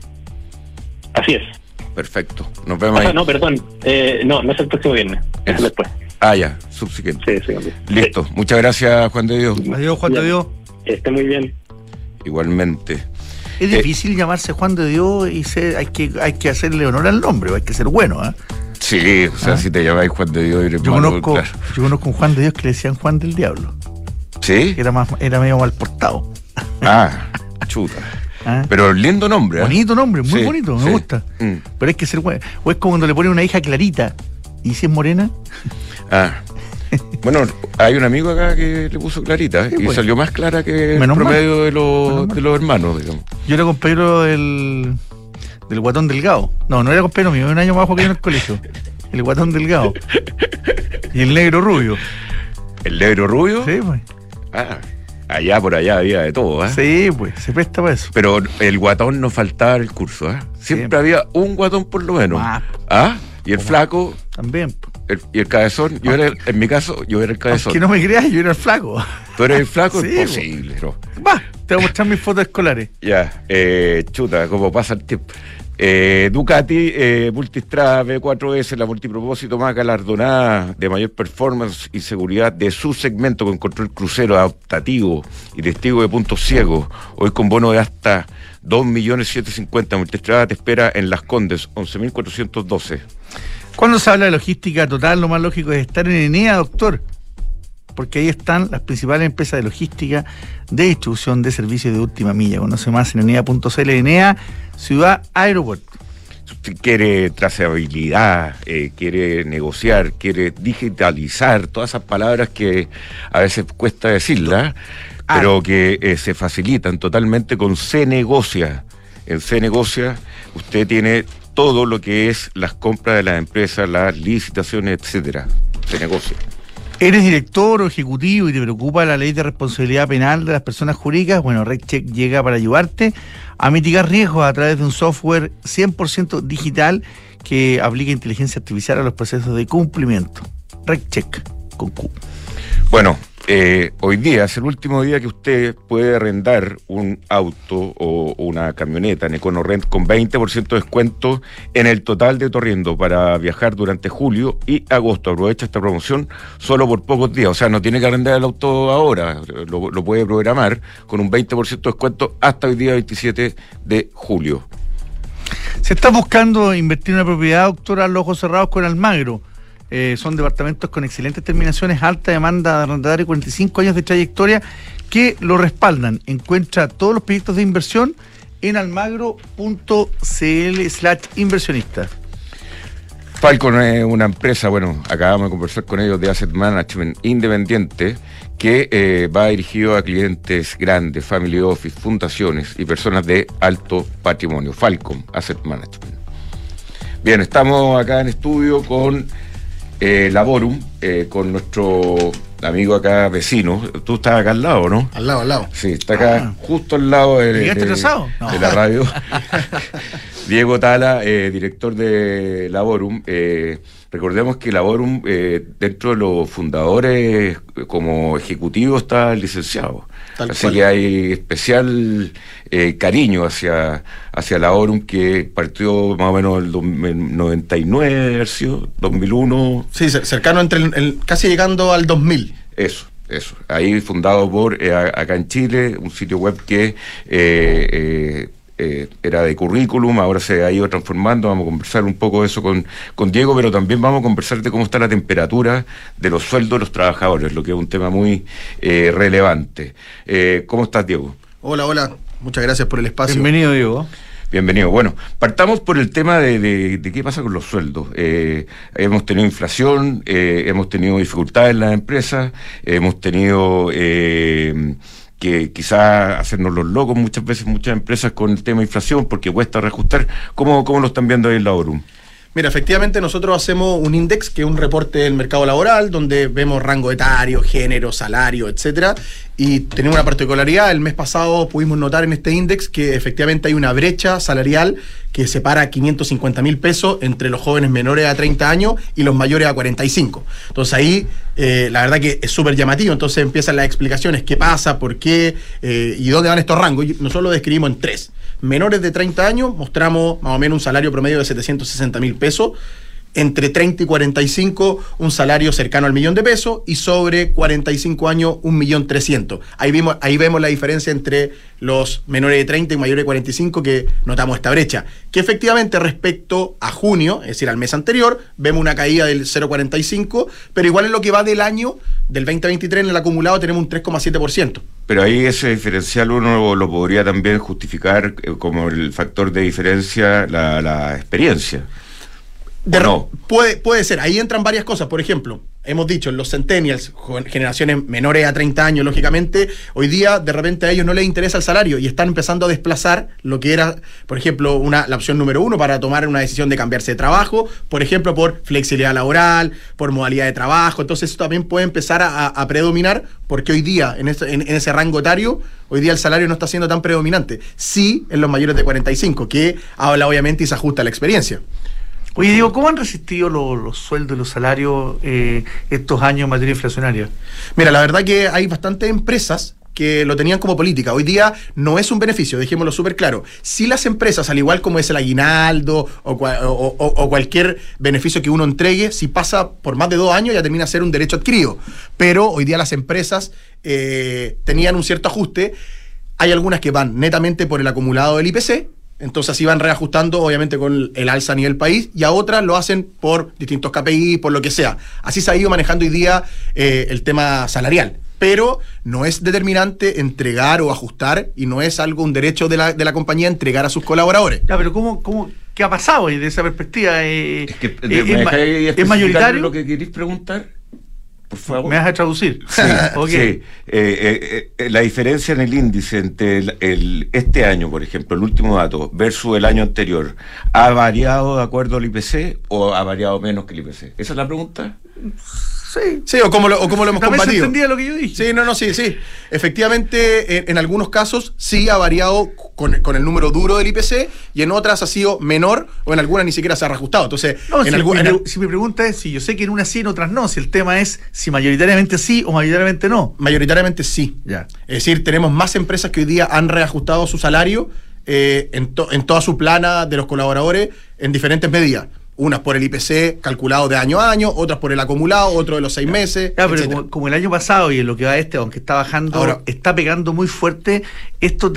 Así es. Perfecto, nos vemos ahí. No, perdón, eh, no, no es el próximo viernes, es, después. Ah, ya, subsiguiente. Sí, sí, Listo, muchas gracias, Juan de Dios. Adiós, Juan de Dios. Esté muy bien. Igualmente. Es difícil llamarse Juan de Dios y ser, hay que hay que hacerle honor al nombre, hay que ser bueno, ¿eh? Sí, o sea, ¿Ah? si te llamáis Juan de Dios, eres yo conozco, Yo conozco un Juan de Dios que le decían Juan del Diablo. ¿Sí? era, más, era medio mal portado. Ah, chuta. ¿Ah? Pero lindo nombre. ¿eh? Bonito nombre, muy bonito, me gusta. Mm. Pero hay que ser bueno. O es como cuando le ponen una hija clarita. ¿Y si es morena? Ah. Bueno, hay un amigo acá que le puso clarita y pues. salió más clara que el promedio de los, de los hermanos, digamos. Yo era compañero del, del guatón delgado. No, no era compañero mío, un año más bajo que yo en el colegio. El guatón delgado. Y el negro rubio. ¿El negro rubio? Sí, pues. Ah, allá por allá había de todo, ¿eh? Sí, pues, se presta para eso. Pero el guatón no faltaba el curso, ¿eh? Siempre, había un guatón por lo menos. ¿Ah? Y el flaco. También. y el cabezón, yo era, en mi caso, yo era el cabezón. Que no me creas, yo era el flaco. Tú eres el flaco, sí, imposible, ¿no? Va, te voy a mostrar mis fotos escolares. Ya, eh, chuta, como pasa el tiempo. Eh, Ducati eh, Multistrada B4S, la multipropósito más galardonada de mayor performance y seguridad de su segmento con control crucero adaptativo y testigo de puntos ciegos. Hoy con bono de hasta 2.750.000. Multistrada te espera en Las Condes, 11.412. Cuando se habla de logística total, lo más lógico es estar en Enea, doctor porque ahí están las principales empresas de logística de distribución de servicios de última milla. Conoce más en enea.cl, Enea, Ciudad Aeropuerto. Si usted quiere trazabilidad, eh, quiere negociar, quiere digitalizar, todas esas palabras que a veces cuesta decirlas, ah. pero que eh, se facilitan totalmente con C Negocia. En C Negocia usted tiene todo lo que es las compras de las empresas, las licitaciones, etcétera. Se negocia. ¿Eres director o ejecutivo y te preocupa la ley de responsabilidad penal de las personas jurídicas? Bueno, RedCheck llega para ayudarte a mitigar riesgos a través de un software 100% digital que aplica inteligencia artificial a los procesos de cumplimiento. RedCheck con Q. Bueno, eh, hoy día es el último día que usted puede arrendar un auto o una camioneta en EconoRent con 20% de descuento en el total de torriendo para viajar durante julio y agosto. Aprovecha esta promoción solo por pocos días. O sea, no tiene que arrendar el auto ahora, lo, puede programar con un 20% de descuento hasta el día 27 de julio. Se está buscando invertir en una propiedad, doctora, los ojos cerrados con Almagro eh, son departamentos con excelentes terminaciones, alta demanda de arrendatario y 45 años de trayectoria que lo respaldan. Encuentra todos los proyectos de inversión en almagro.cl slash inversionista. Falcon es una empresa, bueno, acabamos de conversar con ellos de Asset Management independiente que eh, va dirigido a clientes grandes, family office, fundaciones y personas de alto patrimonio. Falcon Asset Management. Bien, estamos acá en estudio con eh, Laborum eh, con nuestro amigo acá vecino. Tú estás acá al lado, ¿no? Al lado, al lado. Sí, está acá ah. justo al lado de, la radio. Diego Tala, eh, director de Laborum. Eh, recordemos que Laborum, dentro de los fundadores, como ejecutivo, está licenciado. Así que hay especial eh, cariño hacia, hacia la ORUM que partió más o menos el 99, 2001. Sí, cercano entre el, casi llegando al 2000. Eso. Eso, ahí fundado por eh, acá en Chile, un sitio web que eh, era de currículum, ahora se ha ido transformando, vamos a conversar un poco de eso con, con Diego, pero también vamos a conversar de cómo está la temperatura de los sueldos de los trabajadores, lo que es un tema muy eh, relevante. Eh, ¿Cómo estás, Diego? Hola, hola, muchas gracias por el espacio. Bienvenido, Diego. Bienvenido. Bueno, partamos por el tema de, qué pasa con los sueldos. hemos tenido inflación, hemos tenido dificultades en las empresas, hemos tenido que quizás hacernos los locos muchas veces muchas empresas con el tema de inflación porque cuesta reajustar. ¿Cómo, cómo lo están viendo ahí en la ORUM? Mira, efectivamente nosotros hacemos un index que es un reporte del mercado laboral donde vemos rango etario, género, salario, etcétera, y tenemos una particularidad, el mes pasado pudimos notar en este index que efectivamente hay una brecha salarial que separa 550 mil pesos entre los jóvenes menores a 30 años y los mayores a 45. Entonces ahí eh, la verdad que es súper llamativo, entonces empiezan las explicaciones, qué pasa, por qué eh, y dónde van estos rangos. Nosotros lo describimos en tres menores de 30 años mostramos más o menos un salario promedio de 760 mil pesos, entre 30 y 45 un salario cercano al millón de pesos y sobre 45 años un millón 300. Ahí, vimos, ahí vemos la diferencia entre los menores de 30 y mayores de 45 que notamos esta brecha. Que efectivamente respecto a junio, es decir, al mes anterior, vemos una caída del 0,45, pero igual en lo que va del año, del 2023 en el acumulado tenemos un 3,7%. Pero ahí ese diferencial uno lo podría también justificar eh, como el factor de diferencia la, experiencia. No? puede, puede ser, ahí entran varias cosas. Por ejemplo, hemos dicho, los centennials, generaciones menores a 30 años, lógicamente, hoy día de repente a ellos no les interesa el salario y están empezando a desplazar lo que era, por ejemplo, una, la opción número uno para tomar una decisión de cambiarse de trabajo, por ejemplo, por flexibilidad laboral, por modalidad de trabajo. Entonces, eso también puede empezar a, predominar porque hoy día, en, en, ese rango etario, hoy día el salario no está siendo tan predominante. Sí, en los mayores de 45, que habla obviamente y se ajusta a la experiencia. Oye, digo, ¿cómo han resistido los, sueldos y los salarios eh, estos años en materia inflacionaria? Mira, la verdad que hay bastantes empresas que lo tenían como política. Hoy día no es un beneficio, dejémoslo súper claro. Si las empresas, al igual como es el aguinaldo o, cualquier beneficio que uno entregue, si pasa por más de dos años ya termina a ser un derecho adquirido. Pero hoy día las empresas eh, tenían un cierto ajuste. Hay algunas que van netamente por el acumulado del IPC, entonces así van reajustando, obviamente, con el alza a nivel país, y a otras lo hacen por distintos KPI, por lo que sea. Así se ha ido manejando hoy día eh, el tema salarial. Pero no es determinante entregar o ajustar, y no es algo, un derecho de la, de la compañía entregar a sus colaboradores. Ya, pero ¿cómo, cómo, ¿qué ha pasado desde esa perspectiva? Eh, es, que, eh, ¿Es mayoritario? Lo que queréis preguntar. ¿Me vas a traducir? Sí, eh, eh, eh, la diferencia en el índice entre el, este año, por ejemplo, el último dato, versus el año anterior, ¿ha variado de acuerdo al IPC o ha variado menos que el IPC? ¿Esa es la pregunta? Sí. Sí, o cómo lo, o cómo lo hemos combatido. entendía lo que yo dije. Sí, no, no, sí, sí. Efectivamente, en, algunos casos sí ha variado con, el número duro del IPC y en otras ha sido menor o en algunas ni siquiera se ha reajustado. Entonces, en si, si mi pregunta es si yo sé que en unas sí, en otras no, si el tema es si mayoritariamente sí o mayoritariamente no. Mayoritariamente sí. Ya. Es decir, tenemos más empresas que hoy día han reajustado su salario eh, en, en toda su plana de los colaboradores en diferentes medidas unas por el IPC calculado de año a año, otras por el acumulado, otro de los seis meses. Claro, pero como, el año pasado y en lo que va este, aunque está bajando, está pegando muy fuerte, esto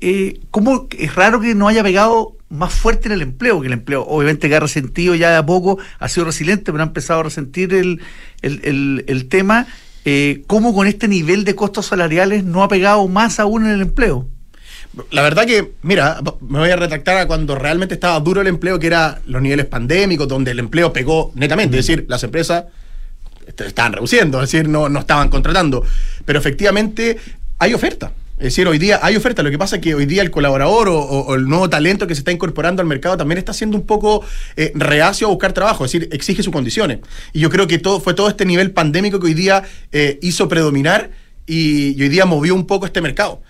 eh, ¿cómo es raro que no haya pegado más fuerte en el empleo? Que el empleo, obviamente que ha resentido ya de a poco, ha sido resiliente, pero ha empezado a resentir el, el, el, tema. Eh, ¿Cómo con este nivel de costos salariales no ha pegado más aún en el empleo? La verdad que, mira, me voy a retractar a cuando realmente estaba duro el empleo, que era los niveles pandémicos, donde el empleo pegó netamente. Es decir, las empresas estaban reduciendo, es decir, no, no estaban contratando. Pero efectivamente hay oferta. Es decir, hoy día hay oferta. Lo que pasa es que hoy día el colaborador o, el nuevo talento que se está incorporando al mercado también está siendo un poco eh, reacio a buscar trabajo, es decir, exige sus condiciones. Y yo creo que todo fue todo este nivel pandémico que hoy día eh, hizo predominar y, y hoy día movió un poco este mercado.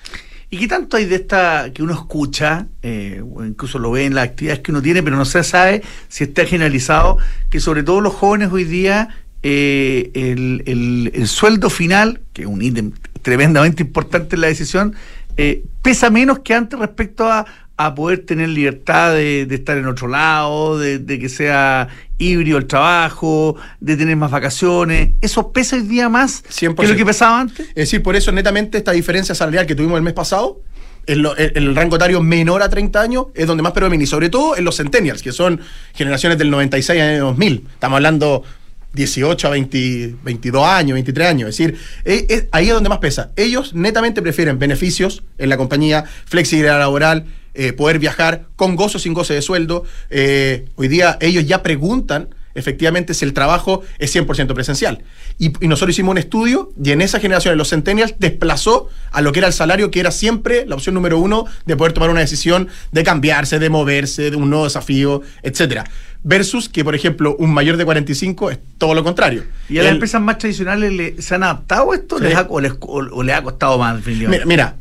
¿Y qué tanto hay de esta que uno escucha, eh, o incluso lo ve en las actividades que uno tiene, pero no se sabe si está generalizado, que sobre todo los jóvenes hoy día, eh, el, sueldo final, que es un ítem tremendamente importante en la decisión, eh, pesa menos que antes respecto a, a poder tener libertad de, estar en otro lado, de, que sea híbrido el trabajo, de tener más vacaciones. ¿Eso pesa hoy día más que lo que pesaba antes? Es decir, por eso netamente esta diferencia salarial que tuvimos el mes pasado, en, el rango etario menor a 30 años, es donde más predomina, y sobre todo en los centennials, que son generaciones del 96 al 2000. Estamos hablando 18 a 22 años, 23 años. Es decir, ahí es donde más pesa. Ellos netamente prefieren beneficios en la compañía, flexibilidad laboral, eh, poder viajar con gozo sin goce de sueldo. Eh, hoy día ellos ya preguntan efectivamente si el trabajo es 100% presencial. Y, y nosotros hicimos un estudio y en esa generación, los centennials, desplazó a lo que era el salario, que era siempre la opción número uno de poder tomar una decisión de cambiarse, de moverse, de un nuevo desafío, etcétera. Versus que, por ejemplo, un mayor de 45 es todo lo contrario. ¿Y a las empresas más tradicionales le- se han adaptado a esto Sí. ¿Les ha- o, les, o- o les ha costado más? Mira, mira,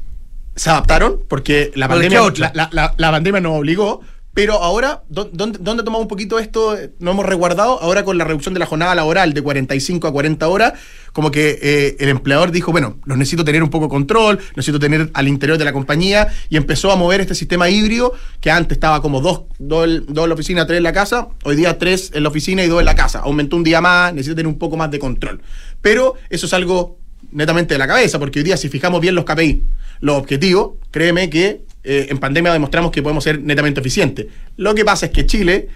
se adaptaron porque la pandemia, la, la- la pandemia nos obligó, pero ahora, ¿dó- ¿dónde, dónde tomamos un poquito esto? No hemos resguardado, ahora con la reducción de la jornada laboral de 45 a 40 horas, como que eh, el empleador dijo, bueno, los necesito tener un poco de control, necesito tener al interior de la compañía, y empezó a mover este sistema híbrido, que antes estaba como dos, dos, en- dos en la oficina, tres en la casa, hoy día tres en la oficina y dos en la casa. Aumentó un día más, necesita tener un poco más de control. Pero eso es algo netamente de la cabeza, porque hoy día si fijamos bien los KPI, los objetivos, créeme que eh, en pandemia demostramos que podemos ser netamente eficientes. Lo que pasa es que Chile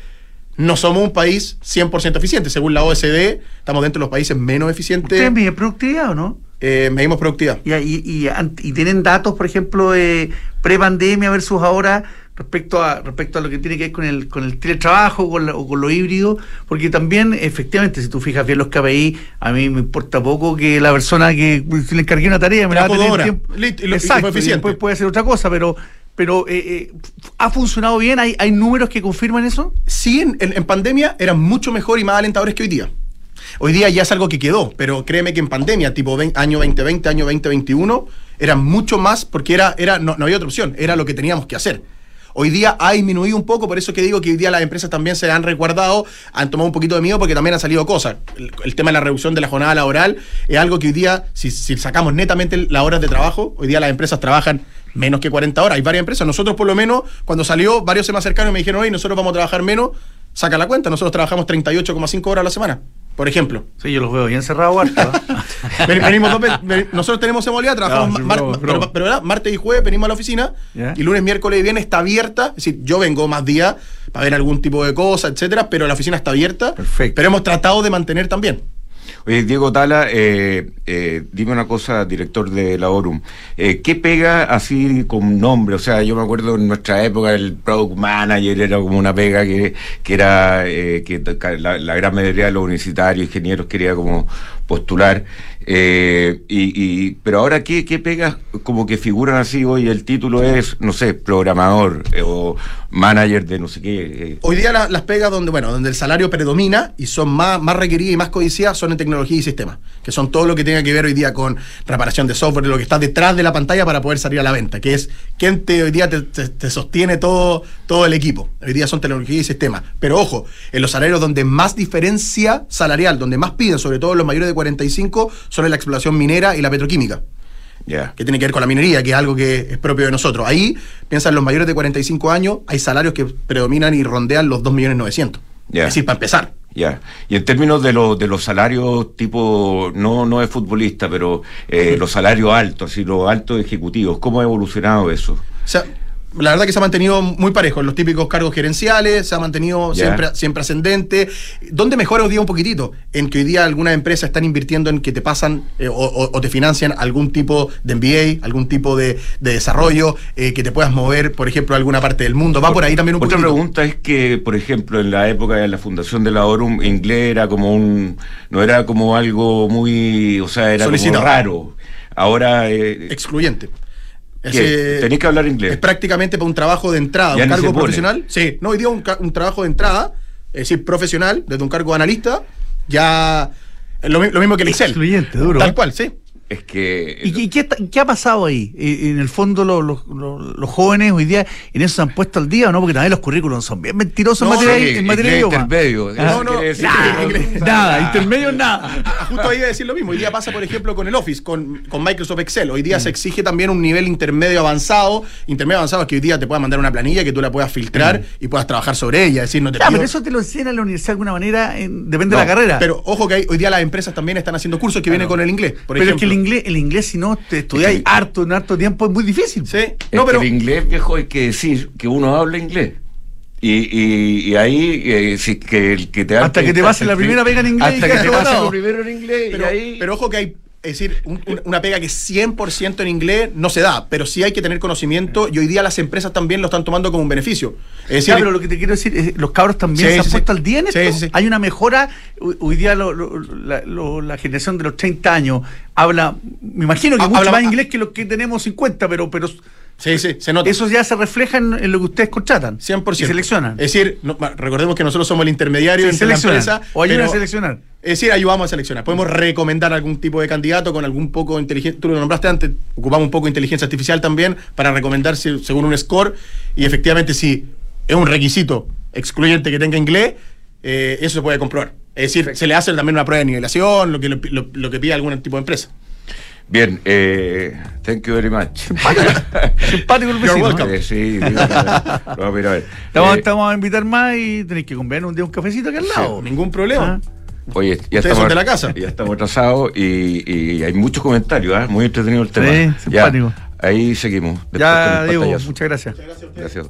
no somos un país 100% eficiente. Según la OSD, estamos dentro de los países menos eficientes. ¿Ustedes miden productividad o no? Eh, medimos productividad. Y, y, y, tienen datos, por ejemplo, de pre-pandemia versus ahora respecto a respecto a lo que tiene que ver con el con el teletrabajo con la- o con lo híbrido, porque también efectivamente si tú fijas bien los KPI, a mí me importa poco que la persona que si le encargué una tarea me la va a tener tiempo. Listo, y lo- y Exacto, y después puede hacer otra cosa, pero pero eh, eh, ha funcionado bien, hay hay números que confirman eso. Sí, en, en- en pandemia eran mucho mejor y más alentadores que hoy día. Hoy día ya es algo que quedó, pero créeme que en pandemia, tipo año 2020, año 2021, eran mucho más porque era, era, no, no había otra opción, era lo que teníamos que hacer. Hoy día ha disminuido un poco, por eso que digo que hoy día las empresas también se han resguardado, han tomado un poquito de miedo porque también han salido cosas. El, tema de la reducción de la jornada laboral es algo que hoy día, si, si sacamos netamente las horas de trabajo, hoy día las empresas trabajan menos que 40 horas. Hay varias empresas, nosotros por lo menos, cuando salió, varios se me acercaron y me dijeron, oye, nosotros vamos a trabajar menos, saca la cuenta, nosotros trabajamos 38,5 horas a la semana, por ejemplo. Sí, yo los veo bien cerrados venimos dos veces- nosotros tenemos esa modalidad, trabajamos No, pero, pero, ¿verdad? martes y jueves venimos a la oficina y lunes, miércoles y viernes está abierta. Es decir, yo vengo más días para ver algún tipo de cosa, etcétera, pero la oficina está abierta. Perfecto. Pero hemos tratado de mantener también. Oye, Diego Tala, eh, eh, dime una cosa, director de la ORUM. Eh, ¿Qué pega así con nombre? O sea, yo me acuerdo en nuestra época el Product Manager era como una pega que, que era eh, que la, la gran mayoría de los universitarios, ingenieros quería como postular. Eh, y, y- pero ahora, ¿qué, ¿qué pegas como que figuran así hoy? El título es, no sé, programador eh, o manager de no sé qué. eh. Hoy día la- las pegas donde, bueno, donde el salario predomina y son más, más requeridas y más codiciadas son en tecnología y sistemas, que son todo lo que tenga que ver hoy día con reparación de software, lo que está detrás de la pantalla para poder salir a la venta, que es quien hoy día te, te- te sostiene todo, todo el equipo. Hoy día son tecnología y sistemas. Pero ojo, en los salarios donde más diferencia salarial, donde más piden, sobre todo los mayores de 45, en la explotación minera y la petroquímica Ya. que tiene que ver con la minería, que es algo que es propio de nosotros. Ahí, piensan los mayores de 45 años, hay salarios que predominan y rondean los 2.900.000. Ya. Es decir, para empezar. Ya. Y en términos de, los de los salarios tipo, no, no es futbolista, pero eh, los salarios altos, así los altos ejecutivos, ¿cómo ha evolucionado eso? O sea, la verdad que se ha mantenido muy parejo en los típicos cargos gerenciales, se ha mantenido siempre, siempre ascendente. ¿Dónde mejora hoy día un poquitito? En que hoy día algunas empresas están invirtiendo en que te pasan eh, o, te financian algún tipo de MBA, algún tipo de, de desarrollo, eh, que te puedas mover, por ejemplo, a alguna parte del mundo. Va por ahí también un Otra poquitito. pregunta es que, por ejemplo, en la época de la fundación de la ORUM, inglés era como un, no era como algo muy, o sea, era como raro. Ahora, eh, Excluyente. ¿Qué? Ese- tenéis que hablar inglés. Es prácticamente para un trabajo de entrada, Ya un cargo profesional. Sí, no, hoy día un, un trabajo de entrada, es decir, profesional, desde un cargo de analista, ya es lo, lo mismo que el Excel. Excluyente, duro, Tal ¿eh? cual, sí. Es que... ¿Y, qué- qué, ha pasado ahí? Eh, En el fondo, lo- lo- lo- los jóvenes hoy día en eso se han puesto al día o no, porque también los currículums son bien mentirosos No, en materia, sí, en materia de intermedio. Ah, no, decir Nada, nada, intermedio nada. Justo ahí iba a decir lo mismo. Hoy día pasa, por ejemplo, con el Office, con, con Microsoft Excel. Hoy día se exige también un nivel intermedio avanzado. Intermedio avanzado es que hoy día te puedas mandar una planilla que tú la puedas filtrar y puedas trabajar sobre ella. Es decir, no te Ya, pido- pero eso te lo enseñan en la universidad de alguna manera, en- depende No, de la carrera. Pero ojo que hay- hoy día las empresas también están haciendo cursos que vienen con el inglés. Por Pero es que el ejemplo. Inglés, el inglés, si no te estudiáis harto en harto tiempo, es muy difícil. Sí. Es No, pero que el inglés, viejo, hay que decir que uno habla inglés. Y, y, y ahí, eh, si que el que te Hasta que te pase la primera pega en inglés y Hasta que quedas te pase lo primero en inglés. pero, y ahí, pero ojo que hay es decir, un- un- una pega que 100% en inglés no se da, pero sí hay que tener conocimiento y hoy día las empresas también lo están tomando como un beneficio. Es decir, Ya, pero lo que te quiero decir es los cabros también Sí, se han sí, puesto sí. al día en esto. Hay una mejora. Hoy, día lo- lo- la, lo- la generación de los 30 años habla, me imagino que Ha- mucho habla- más inglés que los que tenemos 50, pero, pero sí, sí, se nota. eso ya se refleja en, en lo que ustedes contratan. 100%. Y seleccionan. Es decir, no- recordemos que nosotros somos el intermediario Sí, entre la empresa. O ayudan pero- a seleccionar. Es decir, ayudamos a seleccionar. Podemos recomendar algún tipo de candidato con algún poco de inteligencia. Tú lo nombraste antes, ocupamos un poco de inteligencia artificial también para recomendar según un score. Y efectivamente, si es un requisito excluyente que tenga inglés, eh, eso se puede comprobar. Es decir, se le hace también una prueba de nivelación, lo que, lo que pide algún tipo de empresa. Bien, eh, thank you very much. Simpático el vecino. welcome. Eh, sí, sí, lo vamos a a ver. Estamos, Eh, te vamos a invitar más y tenéis que comer un día un cafecito aquí al lado. Ningún problema. Ah. Oye, ya Ustedes estamos, son de la casa. Ya estamos atrasados y, y hay muchos comentarios, ¿ah? muy entretenido el tema. Sí, Ya, simpático. ahí seguimos. Ya, Diego, pantallazo. muchas gracias. Gracias.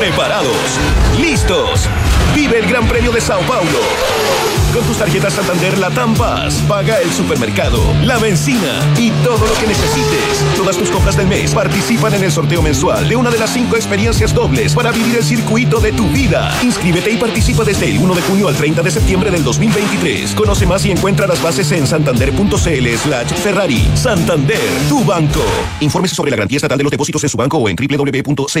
Preparados, listos. Vive el Gran Premio de Sao Paulo. Con tus tarjetas Santander Latam Paz, paga el supermercado, la benzina y todo lo que necesites. Todas tus compras del mes participan en el sorteo mensual de una de las cinco experiencias dobles para vivir el circuito de tu vida. Inscríbete y participa desde el 1 de junio al 30 de septiembre del 2023. Conoce más y encuentra las bases en santander.cl slash Ferrari. Santander, tu banco. Infórmese sobre la garantía estatal de los depósitos en su banco o en www.cmfchile.cl.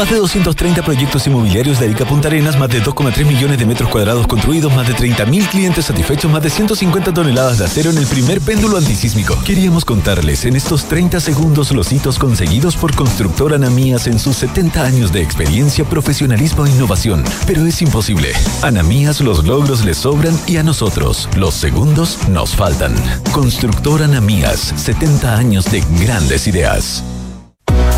Más de 230 proyectos inmobiliarios de Arica Punta Arenas, más de 2,3 millones de metros cuadrados construidos, más de 30.000 clientes satisfechos, más de 150 toneladas de acero en el primer péndulo antisísmico. Queríamos contarles en estos 30 segundos los hitos conseguidos por Constructora Anamías en sus 70 años de experiencia, profesionalismo e innovación. Pero es imposible. Anamías los logros les sobran y a nosotros los segundos nos faltan. Constructora Anamías, 70 años de grandes ideas.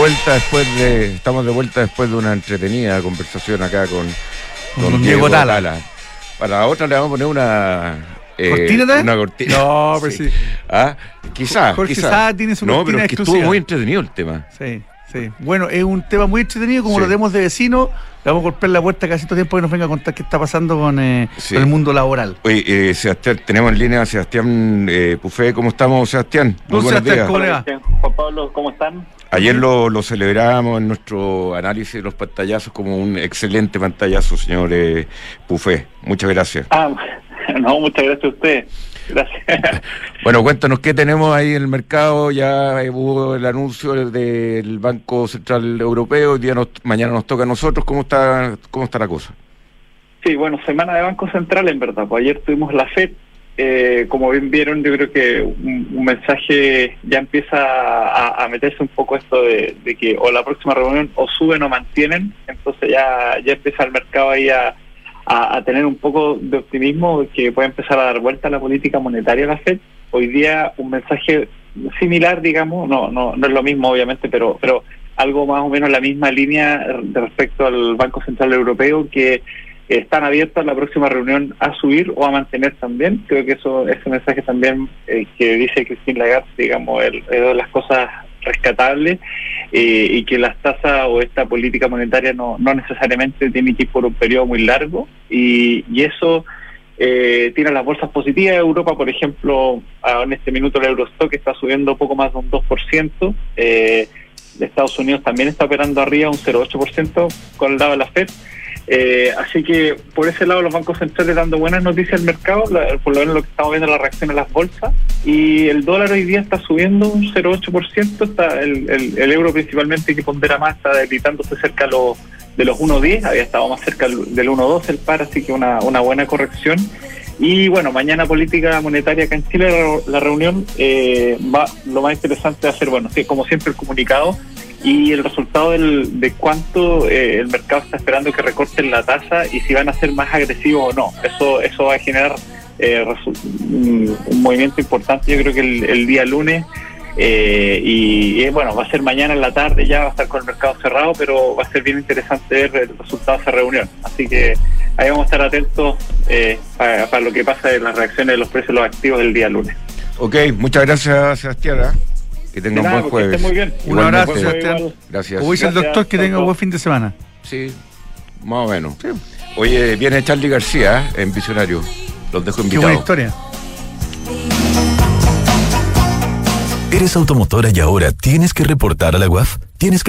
vuelta después de, estamos de vuelta después de una entretenida conversación acá con, Con Diego Tala. Para la otra le vamos a poner una eh, ¿Cortina? Una cortina. No, pues sí. Ah, quizás. Jorge quizás. Sá tiene su No, cortina pero es que exclusiva. estuvo muy entretenido el tema. Sí, sí. Bueno, es un tema muy entretenido, como Sí. lo tenemos de vecino. Le vamos a golpear la puerta casi todo tiempo que nos venga a contar qué está pasando con, eh, Sí. con el mundo laboral. Oye, eh, Sebastián, tenemos en línea a Sebastián eh, Pufé. ¿Cómo estamos, Sebastián? Muy Don buenos Sebastián, días. ¿cómo le va? Juan Pablo, ¿cómo están? Ayer lo, lo celebramos en nuestro análisis de los pantallazos como un excelente pantallazo, señor eh. Muchas gracias. Ah, no, muchas gracias a usted. Gracias. Bueno, cuéntanos qué tenemos ahí en el mercado. Ya eh, hubo el anuncio del Banco Central Europeo. Hoy día nos- mañana nos toca a nosotros. ¿Cómo está, cómo está la cosa? Sí, bueno, semana de Banco Central en verdad. Pues ayer tuvimos la FED. Eh, como bien vieron, yo creo que un, un mensaje ya empieza a, meterse un poco esto de, que o la próxima reunión o suben o mantienen. Entonces ya, ya empieza el mercado ahí a, tener un poco de optimismo que puede empezar a dar vuelta a la política monetaria de la FED. Hoy día un mensaje similar, digamos, no, no, no es lo mismo obviamente, pero, pero algo más o menos en la misma línea respecto al Banco Central Europeo que están abiertas la próxima reunión a subir o a mantener también. Creo que eso ese mensaje también eh, que dice Christine Lagarde, digamos, es de las cosas rescatables eh, y que las tasas o esta política monetaria no, no necesariamente tiene que ir por un periodo muy largo y, y eso eh, tiene las bolsas positivas. Europa, por ejemplo, en este minuto el Eurostock está subiendo poco más de un 2%. Eh, de Estados Unidos también está operando arriba un 0,8% con el lado de la FED. Eh, así que por ese lado los bancos centrales dando buenas noticias al mercado, la- por lo menos lo que estamos viendo la reacción a las bolsas. Y el dólar hoy día está subiendo un 0,8%, está el, el, euro principalmente que pondera más está debilitándose cerca de los, de los 1,10, había estado más cerca del 1,12 el par, así que una, una buena corrección. Y bueno, mañana política monetaria acá en Chile, la, reunión eh, va, lo más interesante va a ser, bueno, como siempre el comunicado y el resultado del, de cuánto eh, el mercado está esperando que recorten la tasa y si van a ser más agresivos o no. Eso, eso va a generar eh, un movimiento importante, yo creo que el, el día lunes. Eh, y, y, bueno, va a ser mañana en la tarde, ya va a estar con el mercado cerrado, pero va a ser bien interesante ver el resultado de esa reunión. Así que ahí vamos a estar atentos eh, para, para lo que pasa en las reacciones de los precios de los activos el día lunes. Ok, muchas gracias, Sebastián. ¿ah? Que tenga De un buen jueves. esté muy bien. Un abrazo. Sebastián. Gracias. Como dice el doctor, que tenga chao. buen fin de semana. Sí, más o menos. Oye, viene Charlie García ¿eh? en Visionario. Los dejo Qué buena invitados. historia. ¿Eres automotora y ahora tienes que reportar a la UAF? ¿Tienes que